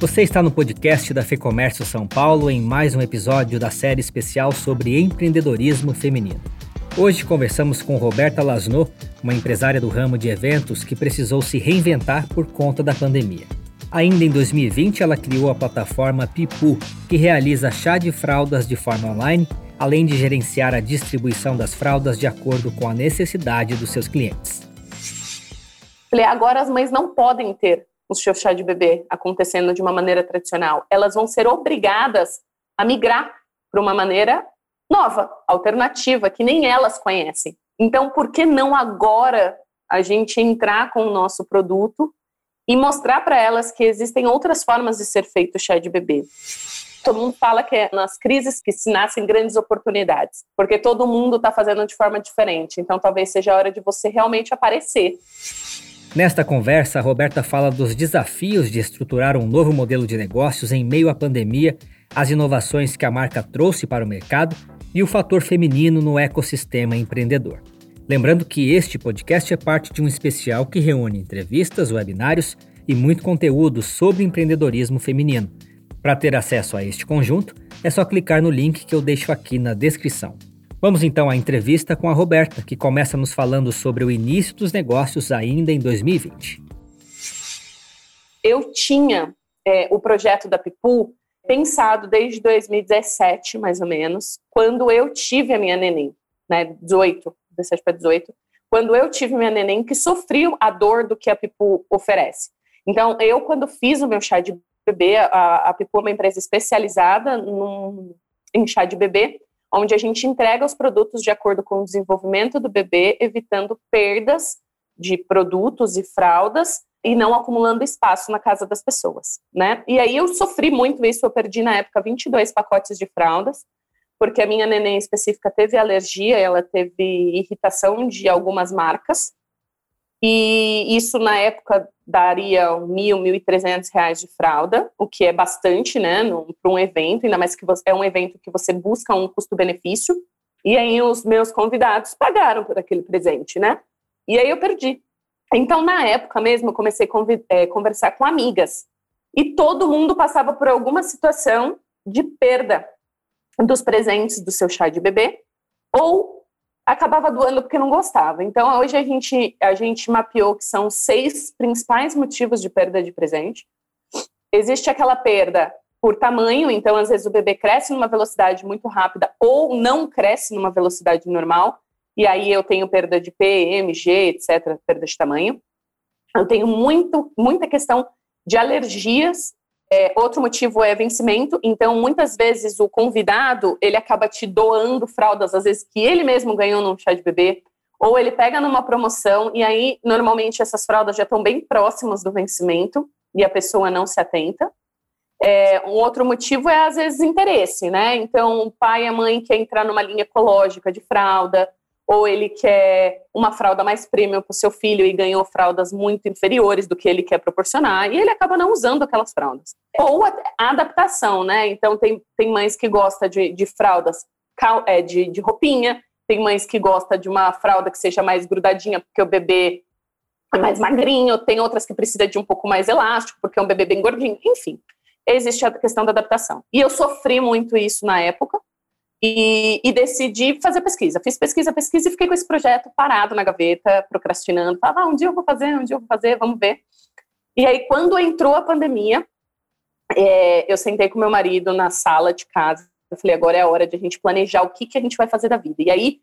Você está no podcast da Fecomércio São Paulo em mais um episódio da série especial sobre empreendedorismo feminino. Hoje conversamos com Roberta Lasno, uma empresária do ramo de eventos que precisou se reinventar por conta da pandemia. Ainda em 2020, ela criou a plataforma Pipu, que realiza chá de fraldas de forma online, além de gerenciar a distribuição das fraldas de acordo com a necessidade dos seus clientes. Falei, agora as mães não podem ter seu chá de bebê acontecendo de uma maneira tradicional. Elas vão ser obrigadas a migrar para uma maneira nova, alternativa, que nem elas conhecem. Então, por que não agora a gente entrar com o nosso produto e mostrar para elas que existem outras formas de ser feito chá de bebê? Todo mundo fala que é nas crises que se nascem grandes oportunidades, porque todo mundo está fazendo de forma diferente. Então, talvez seja a hora de você realmente aparecer. Nesta conversa, a Roberta fala dos desafios de estruturar um novo modelo de negócios em meio à pandemia, as inovações que a marca trouxe para o mercado e o fator feminino no ecossistema empreendedor. Lembrando que este podcast é parte de um especial que reúne entrevistas, webinários e muito conteúdo sobre empreendedorismo feminino. Para ter acesso a este conjunto, é só clicar no link que eu deixo aqui na descrição. Vamos então à entrevista com a Roberta, que começa nos falando sobre o início dos negócios ainda em 2020. Eu tinha é, o projeto da Pipu pensado desde 2017, mais ou menos, quando eu tive a minha neném, né, 18, 17 para 18, quando eu tive minha neném que sofreu a dor do que a Pipu oferece. Então, eu, quando fiz o meu chá de bebê, a, a Pipu é uma empresa especializada num, em chá de bebê, onde a gente entrega os produtos de acordo com o desenvolvimento do bebê, evitando perdas de produtos e fraldas e não acumulando espaço na casa das pessoas, né? E aí eu sofri muito isso, eu perdi na época 22 pacotes de fraldas, porque a minha neném específica teve alergia, ela teve irritação de algumas marcas, e isso na época daria e trezentos reais de fralda, o que é bastante, né, para um evento, ainda mais que você, é um evento que você busca um custo-benefício. E aí os meus convidados pagaram por aquele presente, né? E aí eu perdi. Então, na época mesmo, eu comecei a é, conversar com amigas. E todo mundo passava por alguma situação de perda dos presentes do seu chá de bebê ou acabava doando porque não gostava. Então, hoje a gente, a gente mapeou que são seis principais motivos de perda de presente. Existe aquela perda por tamanho, então às vezes o bebê cresce numa velocidade muito rápida ou não cresce numa velocidade normal, e aí eu tenho perda de P, M, G, etc., perda de tamanho. Eu tenho muito, muita questão de alergias é, outro motivo é vencimento, então muitas vezes o convidado ele acaba te doando fraldas, às vezes que ele mesmo ganhou num chá de bebê, ou ele pega numa promoção e aí normalmente essas fraldas já estão bem próximas do vencimento e a pessoa não se atenta. É, um outro motivo é às vezes interesse, né? Então o pai e a mãe quer entrar numa linha ecológica de fralda, ou ele quer uma fralda mais premium para o seu filho e ganhou fraldas muito inferiores do que ele quer proporcionar, e ele acaba não usando aquelas fraldas. Ou a, adaptação, né? Então, tem, tem mães que gostam de, de fraldas é, de, de roupinha, tem mães que gostam de uma fralda que seja mais grudadinha, porque o bebê é mais magrinho, tem outras que precisa de um pouco mais elástico, porque é um bebê bem gordinho, enfim. Existe a questão da adaptação. E eu sofri muito isso na época, e, e, decidi fazer pesquisa. Fiz pesquisa, pesquisa e fiquei com esse projeto parado na gaveta, procrastinando. Falava, ah, um dia eu vou fazer, um dia eu vou fazer, vamos ver. E aí, quando entrou a pandemia, é, eu sentei com meu marido na sala de casa. Eu falei, agora é a hora de a gente planejar o que, que a gente vai fazer da vida. E aí,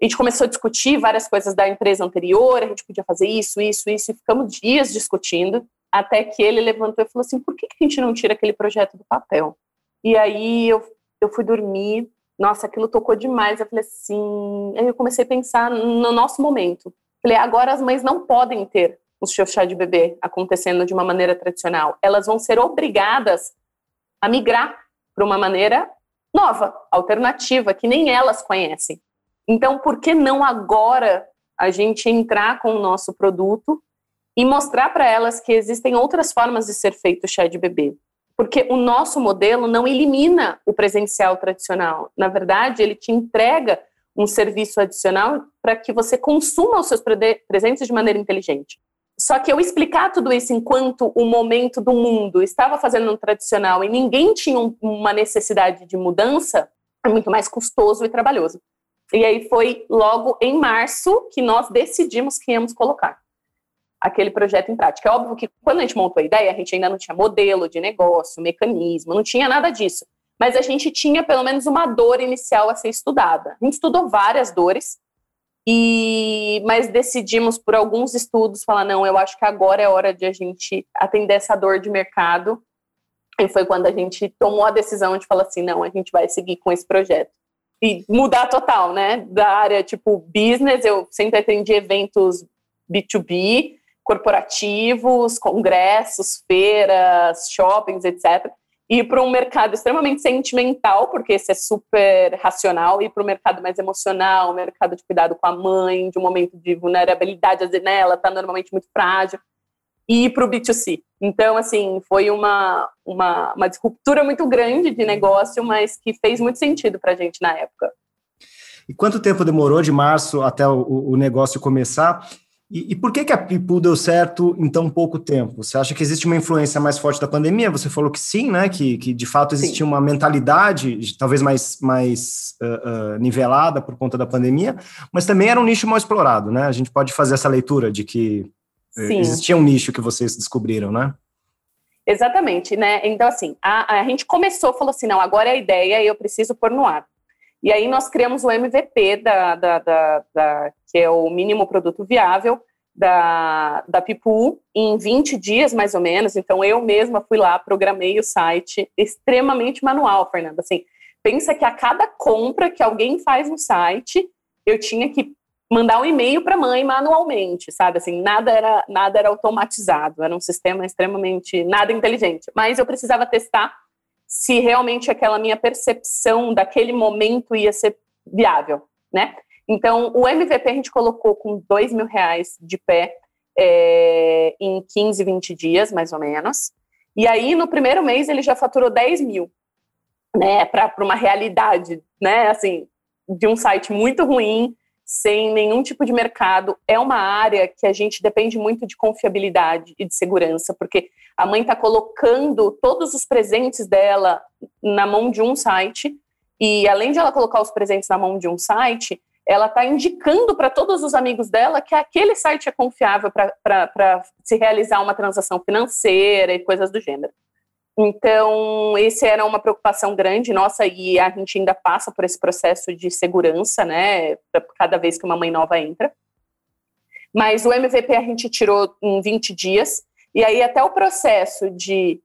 a gente começou a discutir várias coisas da empresa anterior, a gente podia fazer isso, isso, isso, e ficamos dias discutindo, até que ele levantou e falou assim, por que, que a gente não tira aquele projeto do papel? E aí, eu, eu fui dormir, nossa, aquilo tocou demais. Eu falei assim. Aí eu comecei a pensar no nosso momento. Falei, agora as mães não podem ter seu chá de bebê acontecendo de uma maneira tradicional. Elas vão ser obrigadas a migrar para uma maneira nova, alternativa, que nem elas conhecem. Então, por que não agora a gente entrar com o nosso produto e mostrar para elas que existem outras formas de ser feito chá de bebê? Porque o nosso modelo não elimina o presencial tradicional. Na verdade, ele te entrega um serviço adicional para que você consuma os seus presentes de maneira inteligente. só que eu explicar tudo isso enquanto o momento do mundo estava fazendo no tradicional e ninguém tinha um, uma necessidade de mudança, é muito mais custoso e trabalhoso. E aí foi logo em março que nós decidimos que íamos colocar aquele projeto em prática. É óbvio que quando a gente montou a ideia, a gente ainda não tinha modelo de negócio, mecanismo, não tinha nada disso. Mas a gente tinha pelo menos uma dor inicial a ser estudada. A gente estudou várias dores, e, mas decidimos por alguns estudos falar não, eu acho que agora é hora de a gente atender essa dor de mercado. E foi quando a gente tomou a decisão de falar assim, não, a gente vai seguir com esse projeto e mudar total, né? Da área tipo business, eu sempre atendi eventos B2B, corporativos, congressos, feiras, shoppings, etc ir para um mercado extremamente sentimental, porque esse é super racional, ir para o mercado mais emocional, mercado de cuidado com a mãe, de um momento de vulnerabilidade, né, ela está normalmente muito frágil, e para o B2C. Então, assim, foi uma, uma, uma disruptura muito grande de negócio, mas que fez muito sentido para a gente na época. E quanto tempo demorou de março até o, o negócio começar? E, e, por que, que a Pipu deu certo em tão pouco tempo? Você acha que existe uma influência mais forte da pandemia? Você falou que sim, né? Que, que de fato existia sim. uma mentalidade talvez mais, mais uh, uh, nivelada por conta da pandemia, mas também era um nicho mal explorado, né? A gente pode fazer essa leitura de que eh, sim. existia um nicho que vocês descobriram, né? Exatamente, né? Então, assim, a, a gente começou, falou assim, não, agora é a ideia e eu preciso pôr no ar. E aí nós criamos o MVP, da, da, da, da que é o mínimo produto viável, da, da Pipu em 20 dias, mais ou menos. Então, eu mesma fui lá, programei o site extremamente manual, Fernanda. Assim, pensa que a cada compra que alguém faz no site, eu tinha que mandar um e-mail para a mãe manualmente, sabe? Assim, nada era, nada era automatizado, era um sistema extremamente nada inteligente. Mas eu precisava testar se realmente aquela minha percepção daquele momento ia ser viável, né? Então, o MVP a gente colocou com dois mil reais de pé é, em 15, 20 dias, mais ou menos. E aí, no primeiro mês, ele já faturou 10 mil, né? Para uma realidade, né? Assim, de um site muito ruim, sem nenhum tipo de mercado. É uma área que a gente depende muito de confiabilidade e de segurança, porque a mãe está colocando todos os presentes dela na mão de um site, e além de ela colocar os presentes na mão de um site, ela está indicando para todos os amigos dela que aquele site é confiável para se realizar uma transação financeira e coisas do gênero. Então, esse era uma preocupação grande nossa e a gente ainda passa por esse processo de segurança, né, cada vez que uma mãe nova entra. Mas o MVP a gente tirou em 20 dias, e aí até o processo de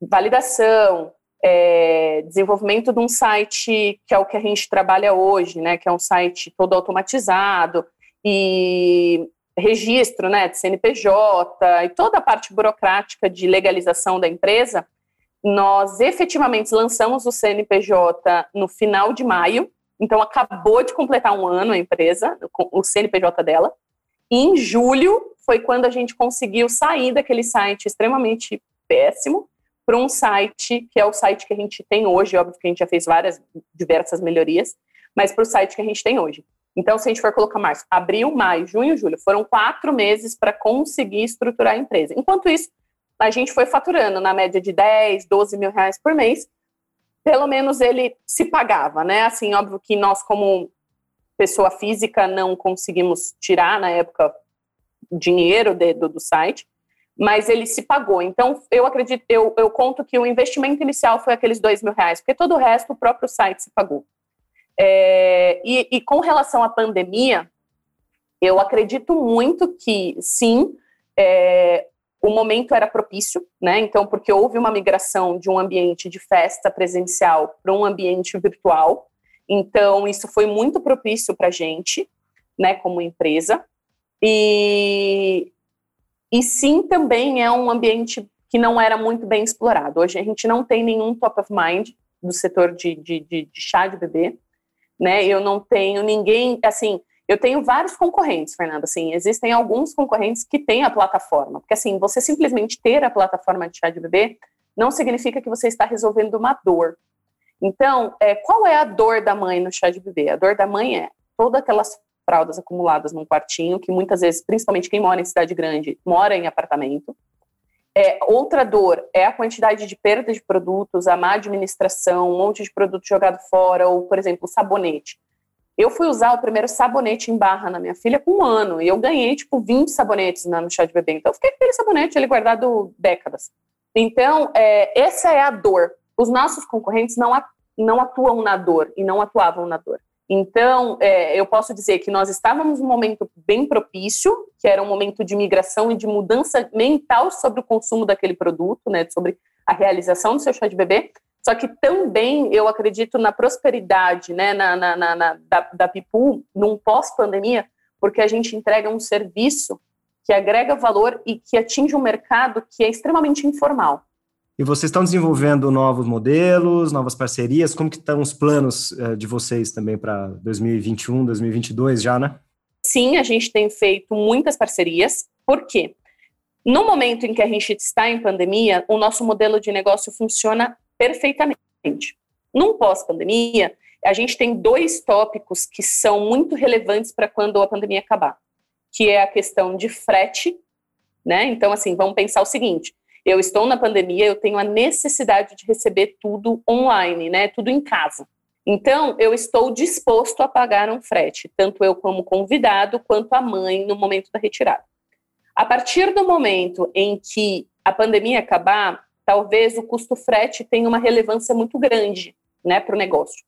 validação, é, desenvolvimento de um site que é o que a gente trabalha hoje, né, que é um site todo automatizado, e registro né, de CNPJ e toda a parte burocrática de legalização da empresa, nós efetivamente lançamos o CNPJ no final de maio, então acabou de completar um ano a empresa, o CNPJ dela. Em julho foi quando a gente conseguiu sair daquele site extremamente péssimo para um site que é o site que a gente tem hoje. Óbvio que a gente já fez várias, diversas melhorias, mas para o site que a gente tem hoje. Então, se a gente for colocar março, abril, maio, junho, julho, foram quatro meses para conseguir estruturar a empresa. Enquanto isso, a gente foi faturando na média de 10, 12 mil reais por mês, pelo menos ele se pagava, né? Assim, óbvio que nós, como pessoa física, não conseguimos tirar na época dinheiro de, do, do, site, mas ele se pagou. Então, eu acredito, eu, eu conto que o investimento inicial foi aqueles dois mil reais, porque todo o resto o próprio site se pagou. É, e, e com relação à pandemia, eu acredito muito que sim, é, o momento era propício, né? Então, porque houve uma migração de um ambiente de festa presencial para um ambiente virtual. Então, isso foi muito propício para a gente, né, como empresa. E, e sim, também é um ambiente que não era muito bem explorado. Hoje a gente não tem nenhum top of mind do setor de, de, de, de chá de bebê, né? Eu não tenho ninguém, assim, eu tenho vários concorrentes, Fernanda. Assim, existem alguns concorrentes que têm a plataforma. Porque, assim, você simplesmente ter a plataforma de chá de bebê não significa que você está resolvendo uma dor. Então, é, qual é a dor da mãe no chá de bebê? A dor da mãe é todas aquelas fraldas acumuladas num quartinho, que muitas vezes, principalmente quem mora em cidade grande, mora em apartamento. É, outra dor é a quantidade de perda de produtos, a má administração, um monte de produto jogado fora, ou, por exemplo, sabonete. Eu fui usar o primeiro sabonete em barra na minha filha com um ano, e eu ganhei, tipo, 20 sabonetes no chá de bebê. Então, eu fiquei com aquele sabonete ali guardado décadas. Então, é, essa é a dor. Os nossos concorrentes não, não atuam na dor, e não atuavam na dor. Então, é, eu posso dizer que nós estávamos num momento bem propício, que era um momento de migração e de mudança mental sobre o consumo daquele produto, né, sobre a realização do seu chá de bebê. Só que também eu acredito na prosperidade né, na, na, na, na da, da Pipu num pós-pandemia, porque a gente entrega um serviço que agrega valor e que atinge um mercado que é extremamente informal. E vocês estão desenvolvendo novos modelos, novas parcerias? Como que estão os planos uh, de vocês também para 2021, 2022 já, né? Sim, a gente tem feito muitas parcerias. Por quê? No momento em que a gente está em pandemia, o nosso modelo de negócio funciona perfeitamente. Num pós-pandemia, a gente tem dois tópicos que são muito relevantes para quando a pandemia acabar, que é a questão de frete, né? Então, assim, vamos pensar o seguinte: eu estou na pandemia, eu tenho a necessidade de receber tudo online, né? Tudo em casa. Então, eu estou disposto a pagar um frete, tanto eu como convidado, quanto a mãe no momento da retirada. A partir do momento em que a pandemia acabar, talvez o custo frete tenha uma relevância muito grande, né, para o negócio.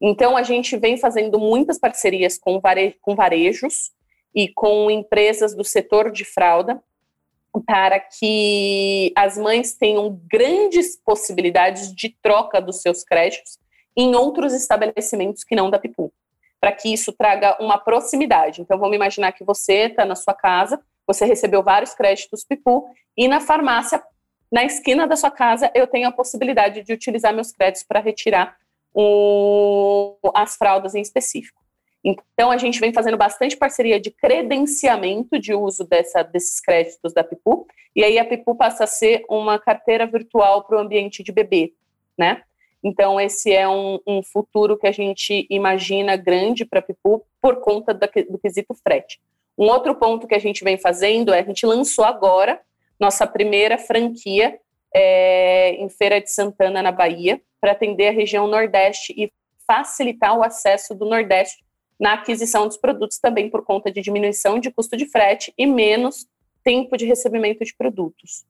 Então, a gente vem fazendo muitas parcerias com, vare com varejos e com empresas do setor de fralda, para que as mães tenham grandes possibilidades de troca dos seus créditos em outros estabelecimentos que não da Pipu, para que isso traga uma proximidade. Então, vamos imaginar que você está na sua casa, você recebeu vários créditos Pipu, e na farmácia, na esquina da sua casa, eu tenho a possibilidade de utilizar meus créditos para retirar o, as fraldas em específico. Então, a gente vem fazendo bastante parceria de credenciamento de uso dessa, desses créditos da Pipu, e aí a Pipu passa a ser uma carteira virtual para o ambiente de bebê, né? Então, esse é um, um, futuro que a gente imagina grande para a Pipu por conta do, do quesito frete. Um outro ponto que a gente vem fazendo é a gente lançou agora nossa primeira franquia é, em Feira de Santana, na Bahia, para atender a região Nordeste e facilitar o acesso do Nordeste na aquisição dos produtos também por conta de diminuição de custo de frete e menos tempo de recebimento de produtos.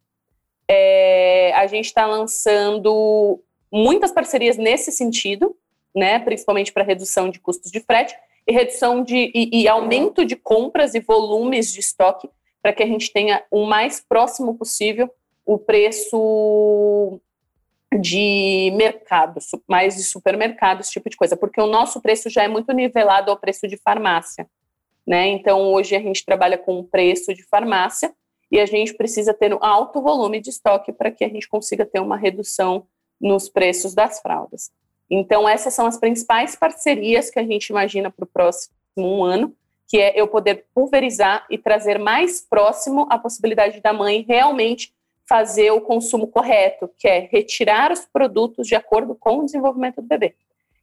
É, a gente está lançando muitas parcerias nesse sentido, né, principalmente para redução de custos de frete e redução de e, e aumento de compras e volumes de estoque para que a gente tenha o mais próximo possível o preço de mercado, mais de supermercado, esse tipo de coisa, porque o nosso preço já é muito nivelado ao preço de farmácia, né? Então hoje a gente trabalha com um preço de farmácia e a gente precisa ter um alto volume de estoque para que a gente consiga ter uma redução nos preços das fraldas. Então essas são as principais parcerias que a gente imagina para o próximo um ano, que é eu poder pulverizar e trazer mais próximo a possibilidade da mãe realmente fazer o consumo correto, que é retirar os produtos de acordo com o desenvolvimento do bebê.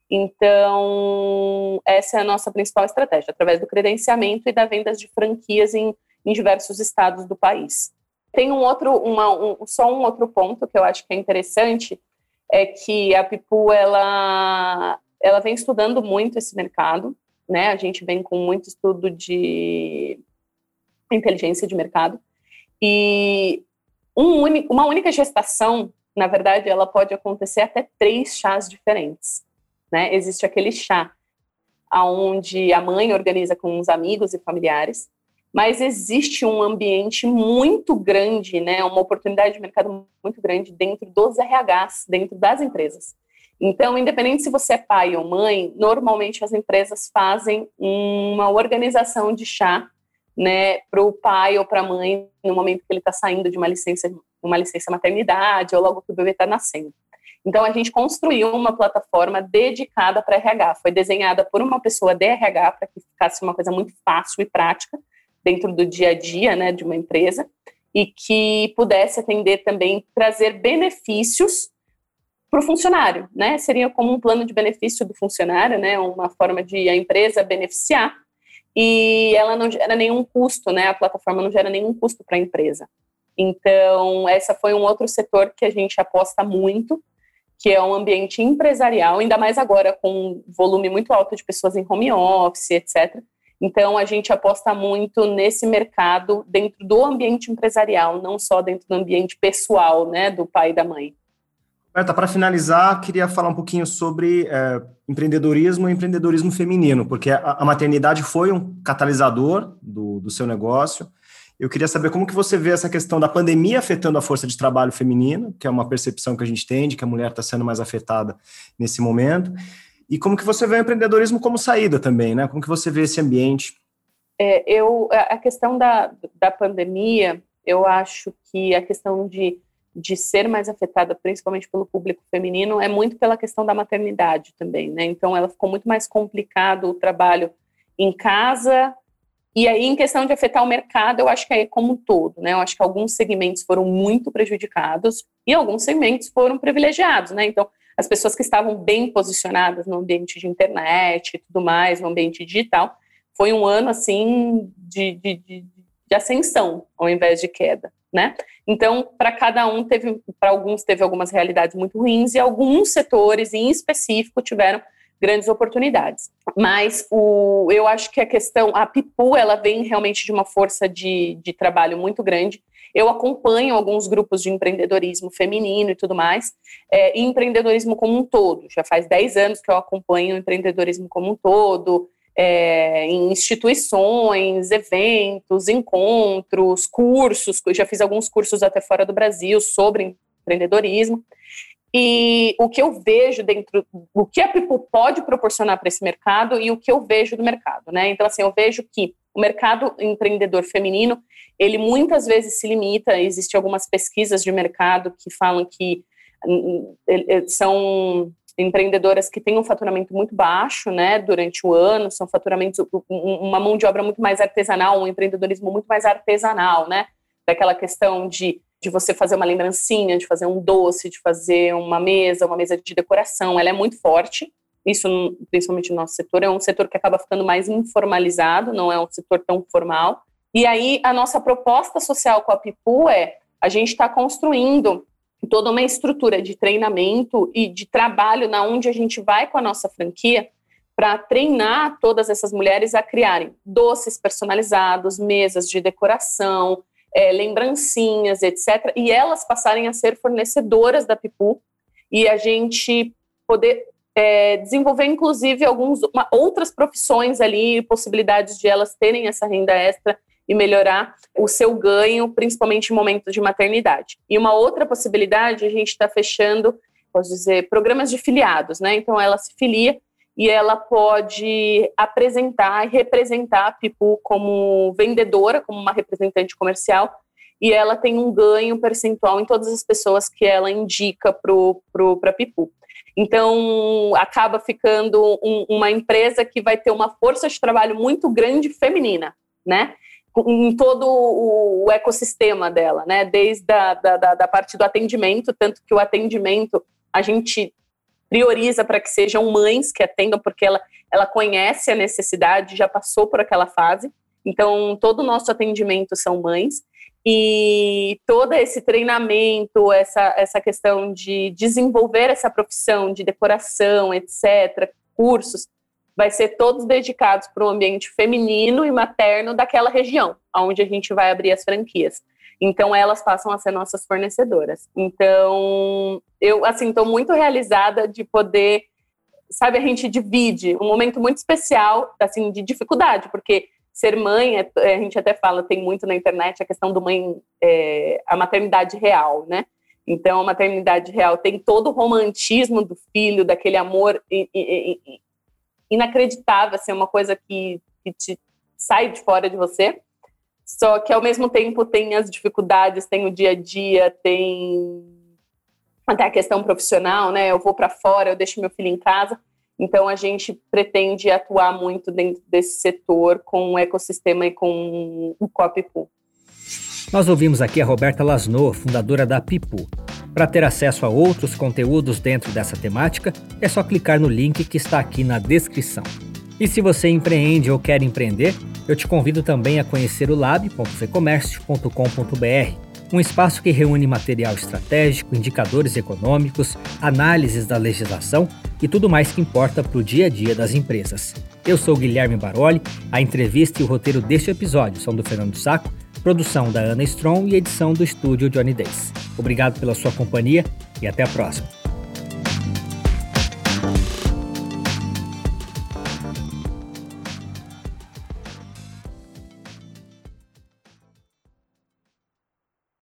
Então, essa é a nossa principal estratégia, através do credenciamento e da venda de franquias em, em diversos estados do país. Tem um outro, uma, um, só um outro ponto que eu acho que é interessante, é que a Pipu, ela, ela vem estudando muito esse mercado, né? A gente vem com muito estudo de inteligência de mercado, e um uma única gestação, na verdade, ela pode acontecer até três chás diferentes. Né? Existe aquele chá onde a mãe organiza com os amigos e familiares, mas existe um ambiente muito grande, né, uma oportunidade de mercado muito grande dentro dos RHs, dentro das empresas. Então, independente se você é pai ou mãe, normalmente as empresas fazem uma organização de chá né, para o pai ou para a mãe no momento que ele está saindo de uma licença, uma licença maternidade ou logo que o bebê está nascendo. Então a gente construiu uma plataforma dedicada para RH, foi desenhada por uma pessoa de RH para que ficasse uma coisa muito fácil e prática dentro do dia a dia, né, de uma empresa e que pudesse atender também trazer benefícios para o funcionário, né? Seria como um plano de benefício do funcionário, né? Uma forma de a empresa beneficiar e ela não gera nenhum custo, né? A plataforma não gera nenhum custo para a empresa. Então, essa foi um outro setor que a gente aposta muito, que é um ambiente empresarial, ainda mais agora com um volume muito alto de pessoas em home office, etc. Então, a gente aposta muito nesse mercado dentro do ambiente empresarial, não só dentro do ambiente pessoal, né, do pai e da mãe. Berta, para finalizar, queria falar um pouquinho sobre é, empreendedorismo e empreendedorismo feminino, porque a, a maternidade foi um catalisador do, do seu negócio. Eu queria saber como que você vê essa questão da pandemia afetando a força de trabalho feminino, que é uma percepção que a gente tem de que a mulher está sendo mais afetada nesse momento, e como que você vê o empreendedorismo como saída também, né? Como que você vê esse ambiente? É, eu, a questão da, da pandemia, eu acho que a questão de de ser mais afetada, principalmente pelo público feminino, é muito pela questão da maternidade também, né? Então, ela ficou muito mais complicado o trabalho em casa. E aí, em questão de afetar o mercado, eu acho que é como um todo, né? Eu acho que alguns segmentos foram muito prejudicados e alguns segmentos foram privilegiados, né? Então, as pessoas que estavam bem posicionadas no ambiente de internet e tudo mais, no ambiente digital, foi um ano, assim, de, de, de, de ascensão ao invés de queda né? Então, para cada um teve, para alguns teve algumas realidades muito ruins e alguns setores em específico tiveram grandes oportunidades. Mas o, eu acho que a questão, a Pipu, ela vem realmente de uma força de, de trabalho muito grande. Eu acompanho alguns grupos de empreendedorismo feminino e tudo mais, é, e empreendedorismo como um todo. Já faz 10 anos que eu acompanho o empreendedorismo como um todo, é, em instituições, eventos, encontros, cursos. Já fiz alguns cursos até fora do Brasil sobre empreendedorismo. E o que eu vejo dentro, o que a People pode proporcionar para esse mercado e o que eu vejo do mercado, né? Então, assim, eu vejo que o mercado empreendedor feminino, ele muitas vezes se limita, existem algumas pesquisas de mercado que falam que hum, hum, são empreendedoras que têm um faturamento muito baixo, né, durante o ano, são faturamentos, uma mão de obra muito mais artesanal, um empreendedorismo muito mais artesanal, né, daquela questão de, de você fazer uma lembrancinha, de fazer um doce, de fazer uma mesa, uma mesa de decoração, ela é muito forte, isso principalmente no nosso setor, é um setor que acaba ficando mais informalizado, não é um setor tão formal, e aí a nossa proposta social com a Pipu é, a gente está construindo toda uma estrutura de treinamento e de trabalho na onde a gente vai com a nossa franquia para treinar todas essas mulheres a criarem doces personalizados, mesas de decoração, é, lembrancinhas, etc. E elas passarem a ser fornecedoras da Pipu e a gente poder é, desenvolver, inclusive, algumas outras profissões ali, possibilidades de elas terem essa renda extra e melhorar o seu ganho, principalmente em momentos de maternidade. E uma outra possibilidade, a gente está fechando, posso dizer, programas de filiados, né? Então ela se filia e ela pode apresentar e representar a Pipu como vendedora, como uma representante comercial, e ela tem um ganho percentual em todas as pessoas que ela indica para a Pipu. Então, acaba ficando um, uma empresa que vai ter uma força de trabalho muito grande feminina, né? Em todo o ecossistema dela, né? Desde a da, da, da parte do atendimento, tanto que o atendimento a gente prioriza para que sejam mães que atendam, porque ela, ela conhece a necessidade, já passou por aquela fase. Então, todo o nosso atendimento são mães. E todo esse treinamento, essa, essa questão de desenvolver essa profissão de decoração, etc., cursos, vai ser todos dedicados para o ambiente feminino e materno daquela região, onde a gente vai abrir as franquias. Então elas passam a ser nossas fornecedoras. Então eu assim estou muito realizada de poder, sabe, a gente divide um momento muito especial assim de dificuldade, porque ser mãe, é, a gente até fala, tem muito na internet a questão do mãe, é, a maternidade real, né? Então, a maternidade real tem todo o romantismo do filho, daquele amor inacreditável, assim, é uma coisa que, que te sai de fora de você. Só que ao mesmo tempo tem as dificuldades, tem o dia a dia, tem até a questão profissional, né? Eu vou para fora, eu deixo meu filho em casa. Então a gente pretende atuar muito dentro desse setor com o ecossistema e com o Copipu. Nós ouvimos aqui a Roberta Lasno, fundadora da Pipu. Para ter acesso a outros conteúdos dentro dessa temática, é só clicar no link que está aqui na descrição. E se você empreende ou quer empreender, eu te convido também a conhecer o lab.fecomércio.com.br um espaço que reúne material estratégico, indicadores econômicos, análises da legislação e tudo mais que importa para o dia a dia das empresas. Eu sou Guilherme Baroli, a entrevista e o roteiro deste episódio são do Fernando Saco, produção da Ana Strong e edição do estúdio Johnny Days. Obrigado pela sua companhia e até a próxima.